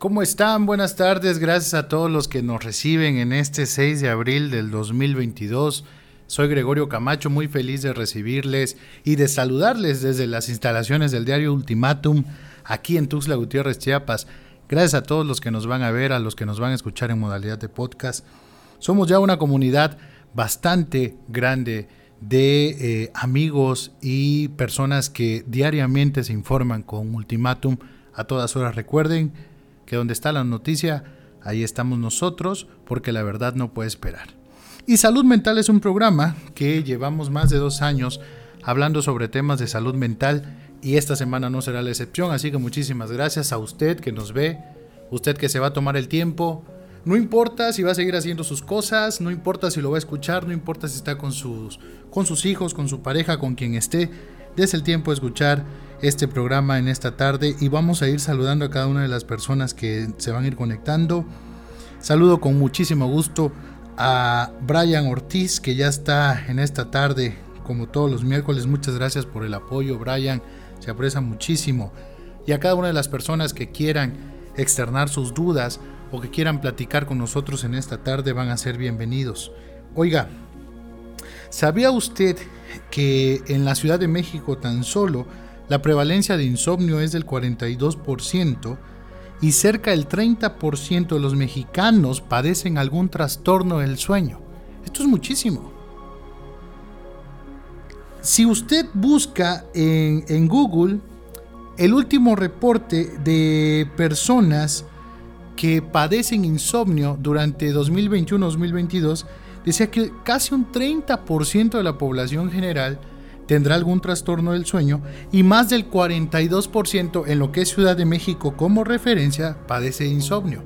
¿Cómo están? Buenas tardes. Gracias a todos los que nos reciben en este 6 de abril del 2022. Soy Gregorio Camacho, muy feliz de recibirles y de saludarles desde las instalaciones del diario Ultimatum aquí en Tuxtla Gutiérrez, Chiapas. Gracias a todos los que nos van a ver, a los que nos van a escuchar en modalidad de podcast. Somos ya una comunidad bastante grande de eh, amigos y personas que diariamente se informan con Ultimatum a todas horas. Recuerden que donde está la noticia, ahí estamos nosotros, porque la verdad no puede esperar. Y Salud Mental es un programa que llevamos más de dos años hablando sobre temas de salud mental y esta semana no será la excepción, así que muchísimas gracias a usted que nos ve, usted que se va a tomar el tiempo. No importa si va a seguir haciendo sus cosas, no importa si lo va a escuchar, no importa si está con sus, con sus hijos, con su pareja, con quien esté, des el tiempo de escuchar este programa en esta tarde y vamos a ir saludando a cada una de las personas que se van a ir conectando. Saludo con muchísimo gusto a Brian Ortiz que ya está en esta tarde como todos los miércoles. Muchas gracias por el apoyo Brian, se aprecia muchísimo. Y a cada una de las personas que quieran externar sus dudas o que quieran platicar con nosotros en esta tarde van a ser bienvenidos. Oiga, ¿sabía usted que en la Ciudad de México tan solo la prevalencia de insomnio es del 42% y cerca del 30% de los mexicanos padecen algún trastorno del sueño. Esto es muchísimo. Si usted busca en, Google el último reporte de personas que padecen insomnio durante 2021-2022, decía que casi un 30% de la población general tendrá algún trastorno del sueño y más del 42% en lo que es Ciudad de México como referencia padece insomnio.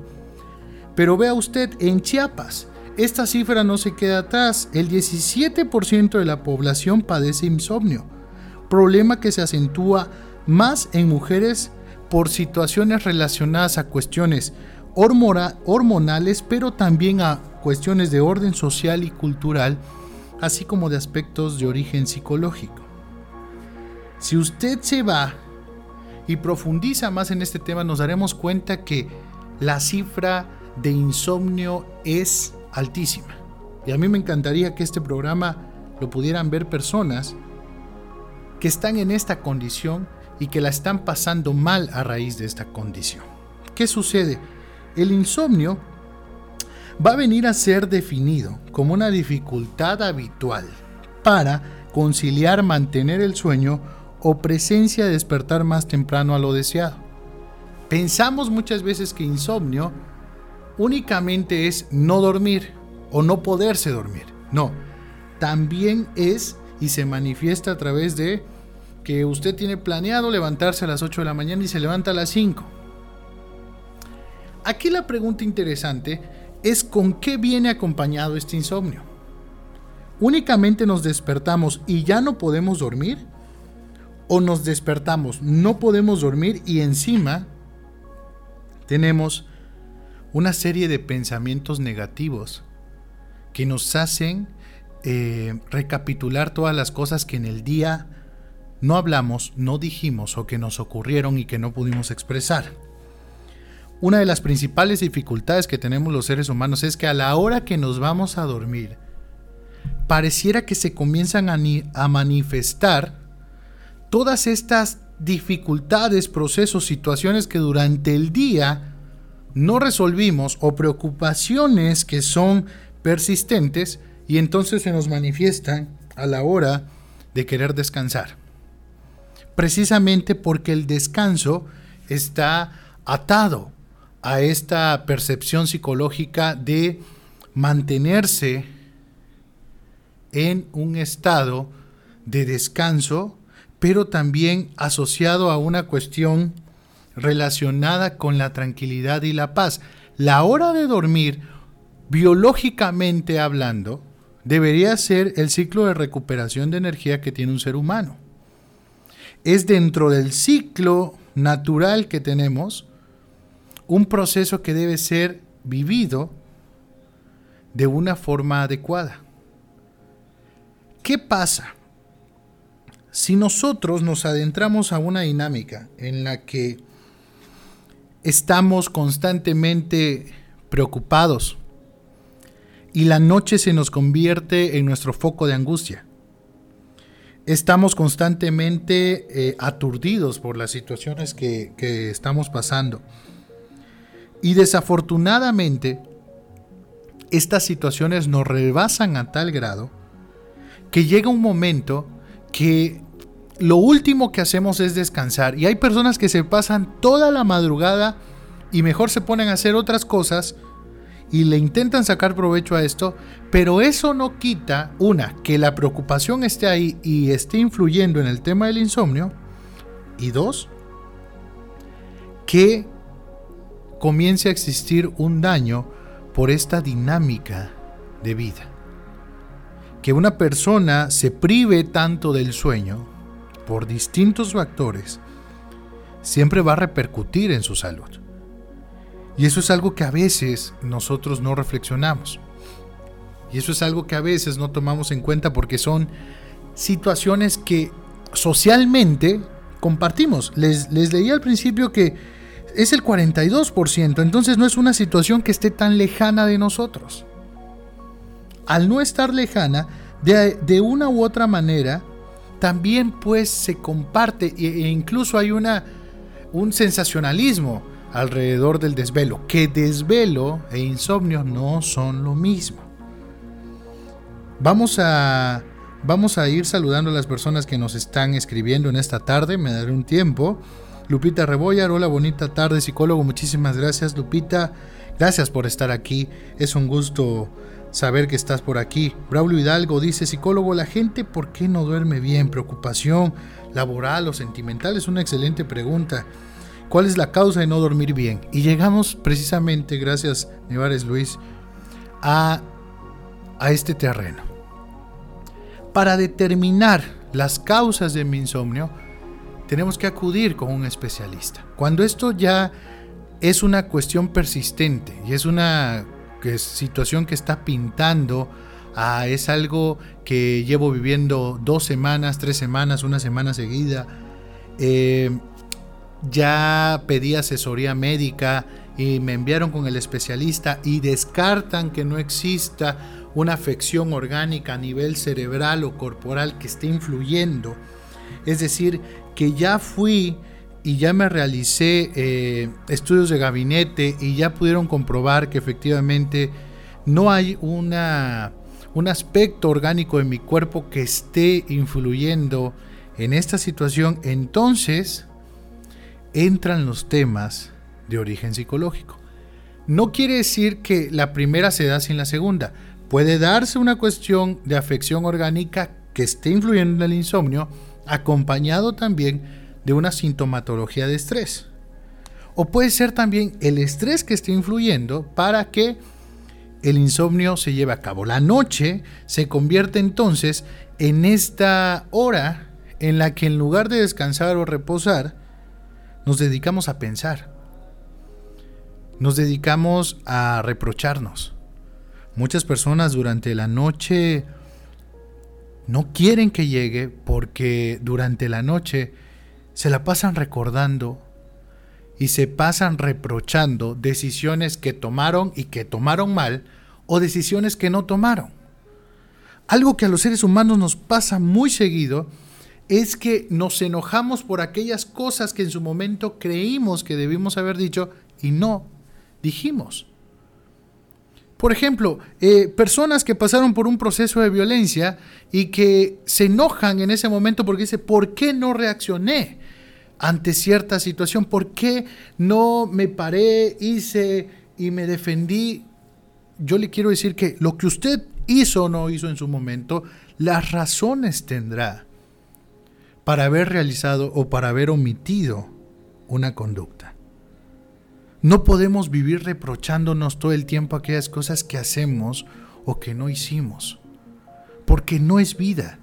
Pero vea usted, en Chiapas, esta cifra no se queda atrás, el 17% de la población padece insomnio, problema que se acentúa más en mujeres por situaciones relacionadas a cuestiones hormonales, pero también a cuestiones de orden social y cultural así como de aspectos de origen psicológico. Si usted se va y profundiza más en este tema, nos daremos cuenta que la cifra de insomnio es altísima. Y a mí me encantaría que este programa lo pudieran ver personas que están en esta condición y que la están pasando mal a raíz de esta condición. ¿Qué sucede? El insomnio va a venir a ser definido como una dificultad habitual para conciliar mantener el sueño o presencia de despertar más temprano a lo deseado. Pensamos muchas veces que insomnio únicamente es no dormir o no poderse dormir. No, también es y se manifiesta a través de que usted tiene planeado levantarse a las 8 de la mañana y se levanta a las 5. Aquí la pregunta interesante es con qué viene acompañado este insomnio. ¿Únicamente nos despertamos y ya no podemos dormir? ¿O nos despertamos, no podemos dormir y encima tenemos una serie de pensamientos negativos que nos hacen eh, recapitular todas las cosas que en el día no hablamos, no dijimos o que nos ocurrieron y que no pudimos expresar? Una de las principales dificultades que tenemos los seres humanos es que a la hora que nos vamos a dormir, pareciera que se comienzan a, manifestar todas estas dificultades, procesos, situaciones que durante el día no resolvimos o preocupaciones que son persistentes y entonces se nos manifiestan a la hora de querer descansar. Precisamente porque el descanso está atado a esta percepción psicológica de mantenerse en un estado de descanso, pero también asociado a una cuestión relacionada con la tranquilidad y la paz. La hora de dormir, biológicamente hablando, debería ser el ciclo de recuperación de energía que tiene un ser humano. Es dentro del ciclo natural que tenemos un proceso que debe ser vivido de una forma adecuada. ¿Qué pasa? Si nosotros nos adentramos a una dinámica en la que estamos constantemente preocupados y la noche se nos convierte en nuestro foco de angustia. Estamos constantemente eh, aturdidos por las situaciones que, que estamos pasando. Y desafortunadamente, estas situaciones nos rebasan a tal grado que llega un momento que lo último que hacemos es descansar. Y hay personas que se pasan toda la madrugada y mejor se ponen a hacer otras cosas y le intentan sacar provecho a esto, pero eso no quita, una, que la preocupación esté ahí y esté influyendo en el tema del insomnio, y dos, que comience a existir un daño por esta dinámica de vida. Que una persona se prive tanto del sueño por distintos factores, siempre va a repercutir en su salud. Y eso es algo que a veces nosotros no reflexionamos. Y eso es algo que a veces no tomamos en cuenta porque son situaciones que socialmente compartimos. Les, les leí al principio que es el 42%, entonces no es una situación que esté tan lejana de nosotros. Al no estar lejana, de, de una u otra manera, también pues se comparte e, e incluso hay una, un sensacionalismo alrededor del desvelo, que desvelo e insomnio no son lo mismo. Vamos a, vamos a ir saludando a las personas que nos están escribiendo en esta tarde, me daré un tiempo. Lupita Rebollar, hola, bonita tarde, psicólogo, muchísimas gracias Lupita, gracias por estar aquí, es un gusto saber que estás por aquí. Braulio Hidalgo dice, psicólogo, la gente, ¿por qué no duerme bien? ¿Preocupación laboral o sentimental? Es una excelente pregunta. ¿Cuál es la causa de no dormir bien? Y llegamos precisamente, gracias Nevares Luis, a, a este terreno. Para determinar las causas de mi insomnio, tenemos que acudir con un especialista. Cuando esto ya es una cuestión persistente y es una situación que está pintando, ah, es algo que llevo viviendo dos semanas, tres semanas, una semana seguida. Eh, ya pedí asesoría médica y me enviaron con el especialista y descartan que no exista una afección orgánica a nivel cerebral o corporal que esté influyendo. Es decir, que ya fui y ya me realicé eh, estudios de gabinete y ya pudieron comprobar que efectivamente no hay una, un aspecto orgánico en mi cuerpo que esté influyendo en esta situación, entonces entran los temas de origen psicológico. No quiere decir que la primera se da sin la segunda. Puede darse una cuestión de afección orgánica que esté influyendo en el insomnio, acompañado también de una sintomatología de estrés. O puede ser también el estrés que esté influyendo para que el insomnio se lleve a cabo. La noche se convierte entonces en esta hora en la que en lugar de descansar o reposar, nos dedicamos a pensar. Nos dedicamos a reprocharnos. Muchas personas durante la noche no quieren que llegue porque durante la noche se la pasan recordando y se pasan reprochando decisiones que tomaron y que tomaron mal o decisiones que no tomaron. Algo que a los seres humanos nos pasa muy seguido es que nos enojamos por aquellas cosas que en su momento creímos que debimos haber dicho y no dijimos. Por ejemplo, eh, personas que pasaron por un proceso de violencia y que se enojan en ese momento porque dicen, ¿por qué no reaccioné? ante cierta situación? ¿Por qué no me paré, hice y me defendí? Yo le quiero decir que lo que usted hizo o no hizo en su momento, las razones tendrá para haber realizado o para haber omitido una conducta. No podemos vivir reprochándonos todo el tiempo aquellas cosas que hacemos o que no hicimos, porque no es vida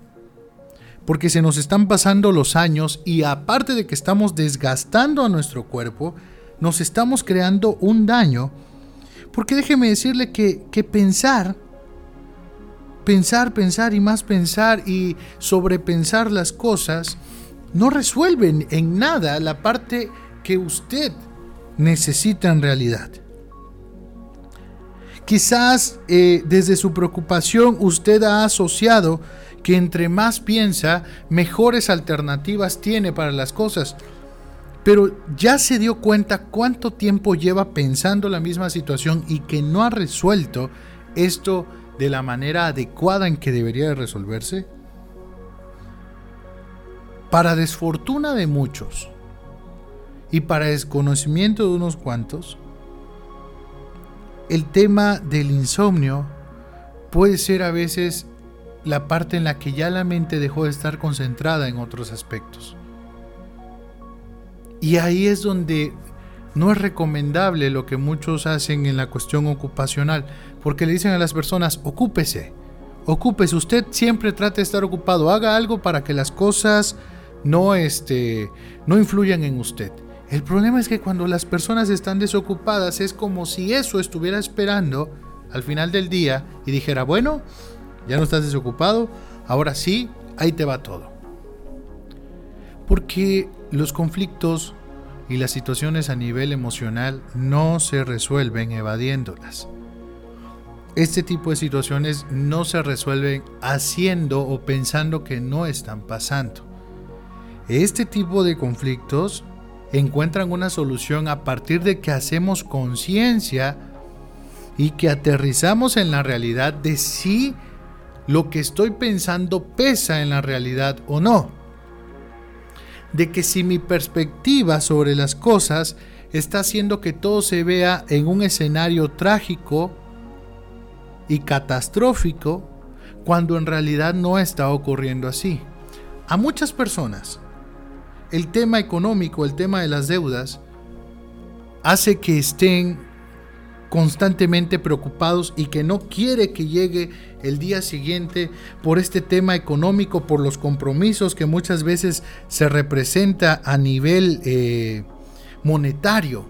porque se nos están pasando los años y aparte de que estamos desgastando a nuestro cuerpo, nos estamos creando un daño. Porque déjeme decirle que, pensar, pensar, pensar y más pensar y sobrepensar las cosas, no resuelven en nada la parte que usted necesita en realidad. Quizás eh, desde su preocupación usted ha asociado que entre más piensa, mejores alternativas tiene para las cosas. Pero ya se dio cuenta cuánto tiempo lleva pensando la misma situación y que no ha resuelto esto de la manera adecuada en que debería de resolverse. Para desfortuna de muchos y para desconocimiento de unos cuantos, el tema del insomnio puede ser a veces la parte en la que ya la mente dejó de estar concentrada en otros aspectos. Y ahí es donde no es recomendable lo que muchos hacen en la cuestión ocupacional, porque le dicen a las personas, ocúpese, ocúpese, usted siempre trate de estar ocupado, haga algo para que las cosas no, este, no influyan en usted. El problema es que cuando las personas están desocupadas es como si eso estuviera esperando al final del día y dijera, bueno, ya no estás desocupado, ahora sí, ahí te va todo. Porque los conflictos y las situaciones a nivel emocional no se resuelven evadiéndolas. Este tipo de situaciones no se resuelven haciendo o pensando que no están pasando. Este tipo de conflictos encuentran una solución a partir de que hacemos conciencia y que aterrizamos en la realidad de si lo que estoy pensando pesa en la realidad o no. De que si mi perspectiva sobre las cosas está haciendo que todo se vea en un escenario trágico y catastrófico cuando en realidad no está ocurriendo así. A muchas personas el tema económico, el tema de las deudas, hace que estén constantemente preocupados y que no quiere que llegue el día siguiente por este tema económico, por los compromisos que muchas veces se representa a nivel eh, monetario.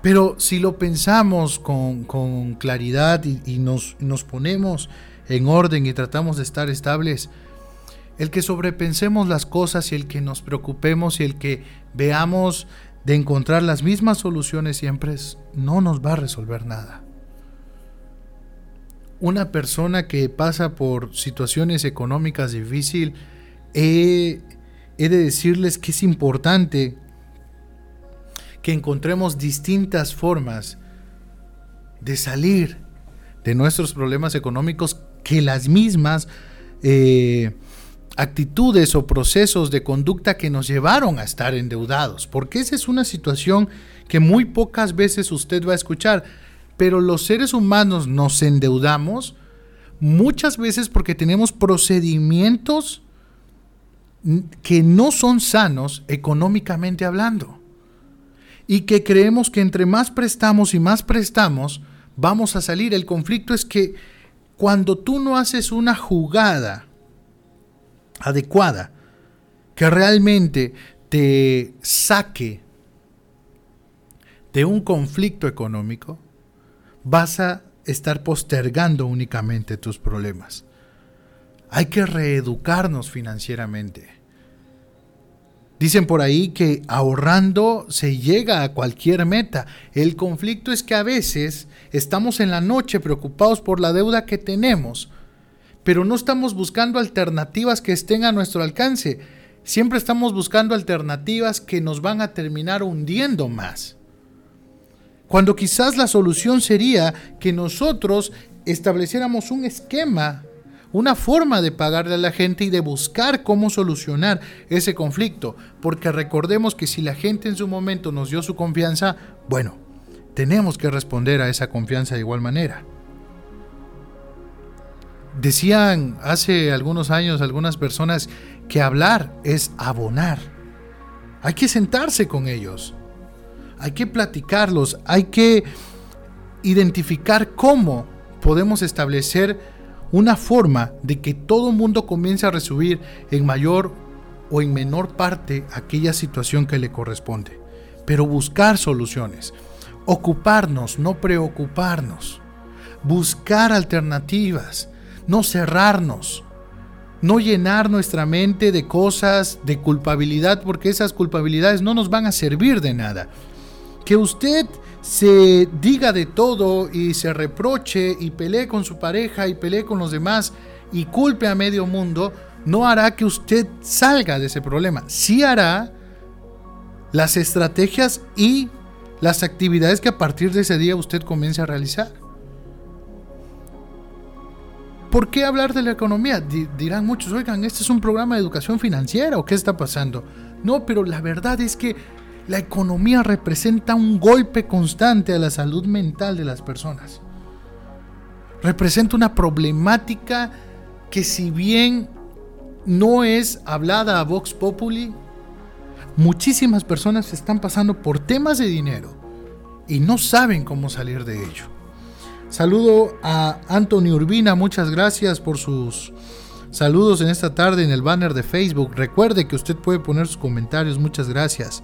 Pero si lo pensamos con, claridad y, nos, nos ponemos en orden y tratamos de estar estables, el que sobrepensemos las cosas y el que nos preocupemos y el que veamos de encontrar las mismas soluciones siempre no nos va a resolver nada. Una persona que pasa por situaciones económicas difíciles, he, de decirles que es importante que encontremos distintas formas de salir de nuestros problemas económicos que las mismas eh, actitudes o procesos de conducta que nos llevaron a estar endeudados, porque esa es una situación que muy pocas veces usted va a escuchar, pero los seres humanos nos endeudamos muchas veces porque tenemos procedimientos que no son sanos económicamente hablando y que creemos que entre más prestamos y más prestamos, vamos a salir. El conflicto es que cuando tú no haces una jugada adecuada que realmente te saque de un conflicto económico, vas a estar postergando únicamente tus problemas. Hay que reeducarnos financieramente. Dicen por ahí que ahorrando se llega a cualquier meta. El conflicto es que a veces estamos en la noche preocupados por la deuda que tenemos pero no estamos buscando alternativas que estén a nuestro alcance. Siempre estamos buscando alternativas que nos van a terminar hundiendo más. Cuando quizás la solución sería que nosotros estableciéramos un esquema, una forma de pagarle a la gente y de buscar cómo solucionar ese conflicto. Porque recordemos que si la gente en su momento nos dio su confianza, bueno, tenemos que responder a esa confianza de igual manera. Decían hace algunos años algunas personas que hablar es abonar. Hay que sentarse con ellos. Hay que platicarlos. Hay que identificar cómo podemos establecer una forma de que todo el mundo comience a recibir en mayor o en menor parte aquella situación que le corresponde. Pero buscar soluciones. Ocuparnos, no preocuparnos. Buscar alternativas no cerrarnos, no llenar nuestra mente de cosas de culpabilidad, porque esas culpabilidades no nos van a servir de nada. Que usted se diga de todo y se reproche y pelee con su pareja y pelee con los demás y culpe a medio mundo, no hará que usted salga de ese problema. Sí hará las estrategias y las actividades que a partir de ese día usted comience a realizar. ¿Por qué hablar de la economía? dirán muchos, oigan, este es un programa de educación financiera o qué está pasando. No, pero la verdad es que la economía representa un golpe constante a la salud mental de las personas. Representa una problemática que si bien no es hablada a Vox Populi, muchísimas personas están pasando por temas de dinero y no saben cómo salir de ello. Saludo a Anthony Urbina, muchas gracias por sus saludos en esta tarde en el banner de Facebook. Recuerde que usted puede poner sus comentarios, muchas gracias.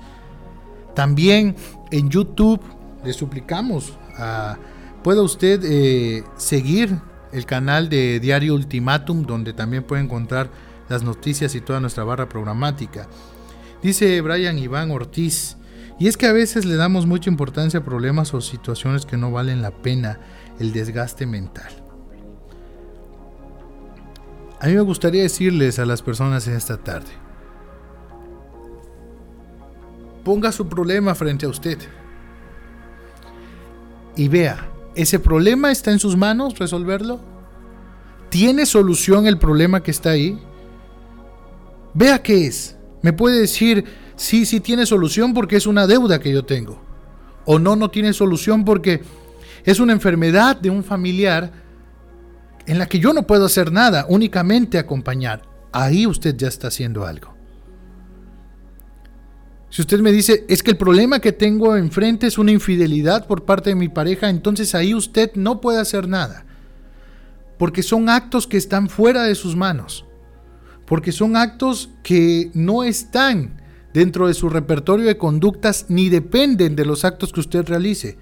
También en YouTube le suplicamos, a, pueda usted eh, seguir el canal de Diario Ultimatum, donde también puede encontrar las noticias y toda nuestra barra programática. Dice Brian Iván Ortiz, y es que a veces le damos mucha importancia a problemas o situaciones que no valen la pena, el desgaste mental. A mí me gustaría decirles a las personas en esta tarde, ponga su problema frente a usted y vea, ¿ese problema está en sus manos resolverlo? ¿Tiene solución el problema que está ahí? Vea qué es. Me puede decir, sí, sí tiene solución porque es una deuda que yo tengo. O no, no tiene solución porque es una enfermedad de un familiar en la que yo no puedo hacer nada, únicamente acompañar. Ahí usted ya está haciendo algo. Si usted me dice, es que el problema que tengo enfrente es una infidelidad por parte de mi pareja, entonces ahí usted no puede hacer nada. Porque son actos que están fuera de sus manos porque son actos que no están dentro de su repertorio de conductas ni dependen de los actos que usted realice.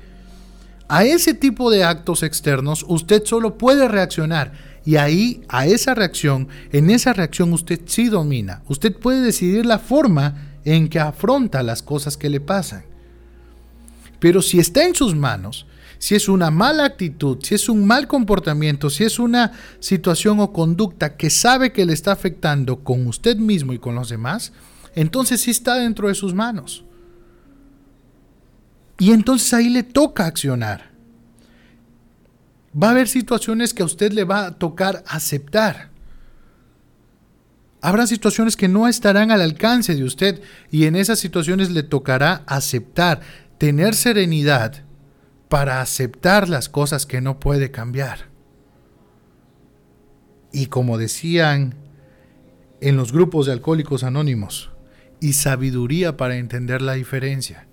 A ese tipo de actos externos usted solo puede reaccionar y ahí, a esa reacción, en esa reacción usted sí domina. Usted puede decidir la forma en que afronta las cosas que le pasan. Pero si está en sus manos, si es una mala actitud, si es un mal comportamiento, si es una situación o conducta que sabe que le está afectando con usted mismo y con los demás, entonces sí está dentro de sus manos. Y entonces ahí le toca accionar. Va a haber situaciones que a usted le va a tocar aceptar. Habrá situaciones que no estarán al alcance de usted y en esas situaciones le tocará aceptar, tener serenidad para aceptar las cosas que no puede cambiar. Y como decían en los grupos de alcohólicos anónimos, y sabiduría para entender la diferencia.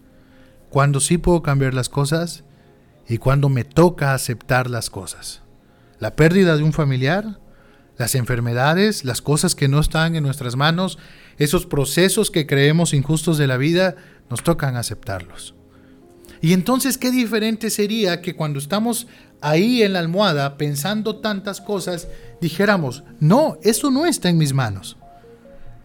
Cuando sí puedo cambiar las cosas y cuando me toca aceptar las cosas. La pérdida de un familiar, las enfermedades, las cosas que no están en nuestras manos, esos procesos que creemos injustos de la vida, nos tocan aceptarlos. Y entonces, ¿qué diferente sería que cuando estamos ahí en la almohada pensando tantas cosas, dijéramos, no, eso no está en mis manos.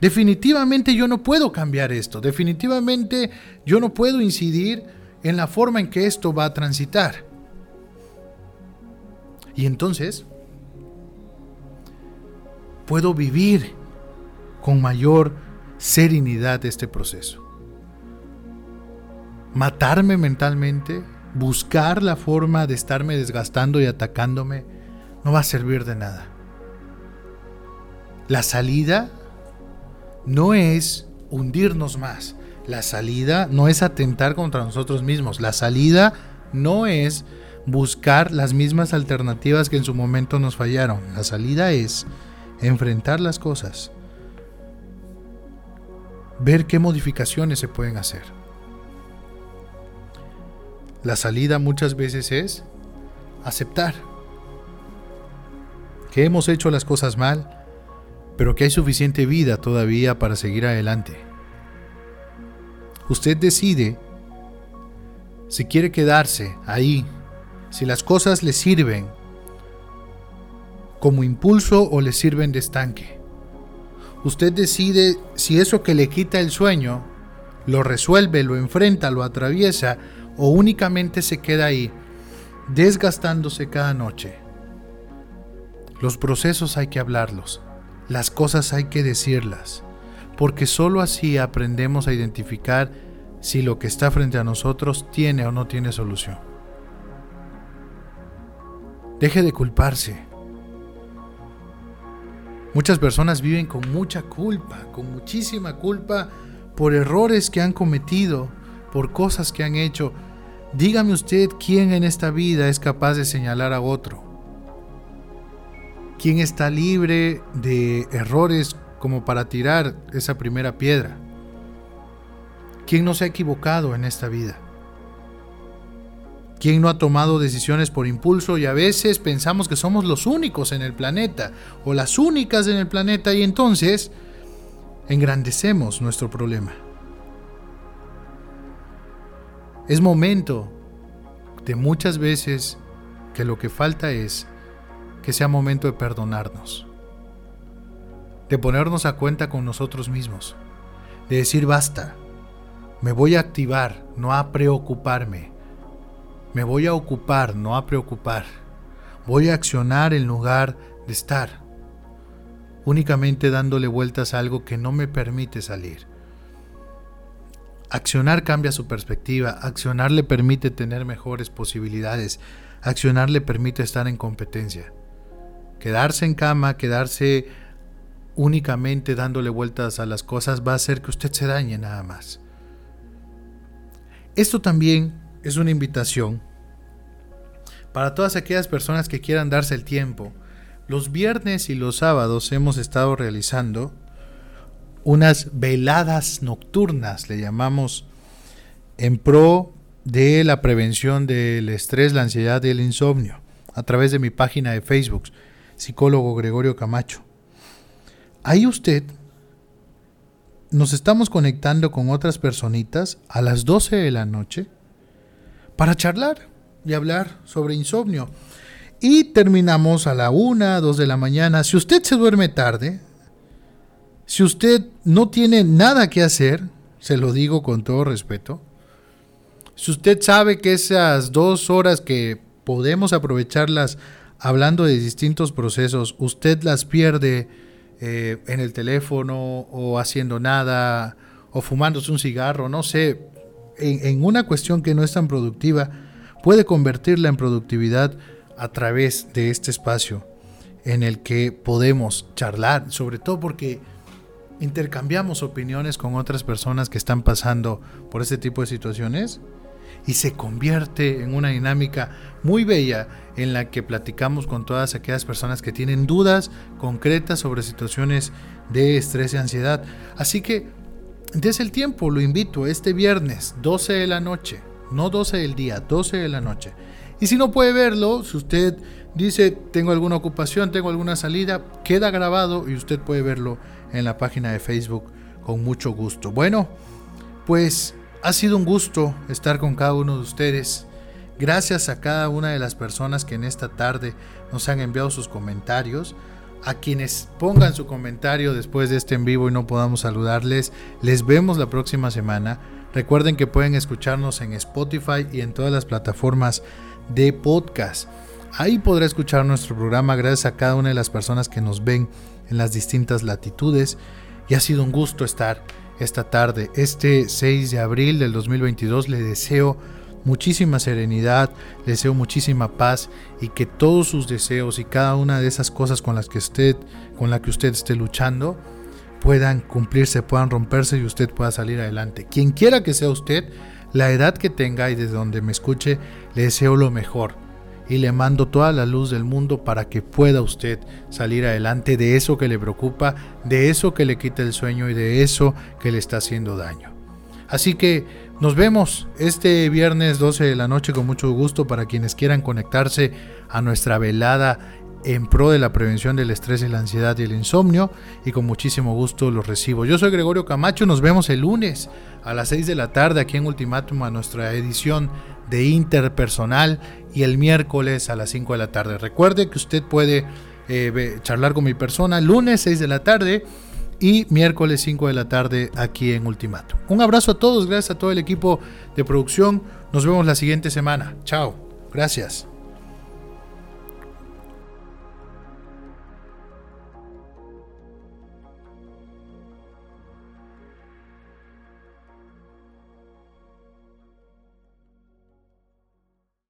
Definitivamente yo no puedo cambiar esto, definitivamente yo no puedo incidir en la forma en que esto va a transitar. Y entonces puedo vivir con mayor serenidad este proceso matarme mentalmente, buscar la forma de estarme desgastando y atacándome, no va a servir de nada. La salida no es hundirnos más. La salida no es atentar contra nosotros mismos. La salida no es buscar las mismas alternativas que en su momento nos fallaron. La salida es enfrentar las cosas. Ver qué modificaciones se pueden hacer. La salida muchas veces es aceptar que hemos hecho las cosas mal, pero que hay suficiente vida todavía para seguir adelante. Usted decide si quiere quedarse ahí, si las cosas le sirven como impulso o le sirven de estanque. usted decide si eso que le quita el sueño lo resuelve, lo enfrenta, lo atraviesa o únicamente se queda ahí, desgastándose cada noche. Los procesos hay que hablarlos, las cosas hay que decirlas, porque sólo así aprendemos a identificar si lo que está frente a nosotros tiene o no tiene solución. Deje de culparse. Muchas personas viven con mucha culpa, con muchísima culpa por errores que han cometido, por cosas que han hecho. Dígame usted quién en esta vida es capaz de señalar a otro. ¿Quién está libre de errores como para tirar esa primera piedra? ¿Quién no se ha equivocado en esta vida? ¿Quién no ha tomado decisiones por impulso y a veces pensamos que somos los únicos en el planeta o las únicas en el planeta y entonces engrandecemos nuestro problema? Es momento de muchas veces que lo que falta es que sea momento de perdonarnos, de ponernos a cuenta con nosotros mismos, de decir basta, me voy a activar, no a preocuparme me voy a ocupar, no a preocupar. Voy a accionar en lugar de estar, únicamente dándole vueltas a algo que no me permite salir. Accionar cambia su perspectiva, accionar le permite tener mejores posibilidades, accionar le permite estar en competencia. Quedarse en cama, quedarse únicamente dándole vueltas a las cosas va a hacer que usted se dañe nada más. Esto también es una invitación para todas aquellas personas que quieran darse el tiempo. Los viernes y los sábados hemos estado realizando unas veladas nocturnas, le llamamos, en pro de la prevención del estrés, la ansiedad y el insomnio, a través de mi página de Facebook, psicólogo Gregorio Camacho. Ahí usted nos estamos conectando con otras personitas a las 12 de la noche para charlar y hablar sobre insomnio. Y terminamos a la una, dos de la mañana. Si usted se duerme tarde, si usted no tiene nada que hacer, se lo digo con todo respeto, si usted sabe que esas dos horas que podemos aprovecharlas hablando de distintos procesos, usted las pierde eh, en el teléfono o haciendo nada o fumándose un cigarro, no sé, en, una cuestión que no es tan productiva, puede convertirla en productividad a través de este espacio en el que podemos charlar, sobre todo porque intercambiamos opiniones con otras personas que están pasando por este tipo de situaciones y se convierte en una dinámica muy bella en la que platicamos con todas aquellas personas que tienen dudas concretas sobre situaciones de estrés y ansiedad. Así que desde el tiempo, lo invito este viernes, 12 de la noche, no 12 del día, 12 de la noche. Y si no puede verlo, si usted dice tengo alguna ocupación, tengo alguna salida, queda grabado y usted puede verlo en la página de Facebook con mucho gusto. Bueno, pues ha sido un gusto estar con cada uno de ustedes. Gracias a cada una de las personas que en esta tarde nos han enviado sus comentarios. A quienes pongan su comentario después de este en vivo y no podamos saludarles, les vemos la próxima semana. Recuerden que pueden escucharnos en Spotify y en todas las plataformas de podcast. Ahí podrá escuchar nuestro programa gracias a cada una de las personas que nos ven en las distintas latitudes. Y ha sido un gusto estar esta tarde, este 6 de abril del 2022. Le deseo muchísima serenidad, le deseo muchísima paz y que todos sus deseos y cada una de esas cosas con las que usted, con la que usted esté luchando puedan cumplirse, puedan romperse y usted pueda salir adelante. Quien quiera que sea usted, la edad que tenga y desde donde me escuche, le deseo lo mejor y le mando toda la luz del mundo para que pueda usted salir adelante de eso que le preocupa, de eso que le quita el sueño y de eso que le está haciendo daño. Así que nos vemos este viernes 12 de la noche con mucho gusto para quienes quieran conectarse a nuestra velada en pro de la prevención del estrés y la ansiedad y el insomnio y con muchísimo gusto los recibo. Yo soy Gregorio Camacho, nos vemos el lunes a las 6 de la tarde aquí en Ultimátum a nuestra edición de Interpersonal y el miércoles a las 5 de la tarde. Recuerde que usted puede eh, charlar con mi persona lunes 6 de la tarde y miércoles 5 de la tarde aquí en Ultimato. Un abrazo a todos, gracias a todo el equipo de producción. Nos vemos la siguiente semana. Chao. Gracias.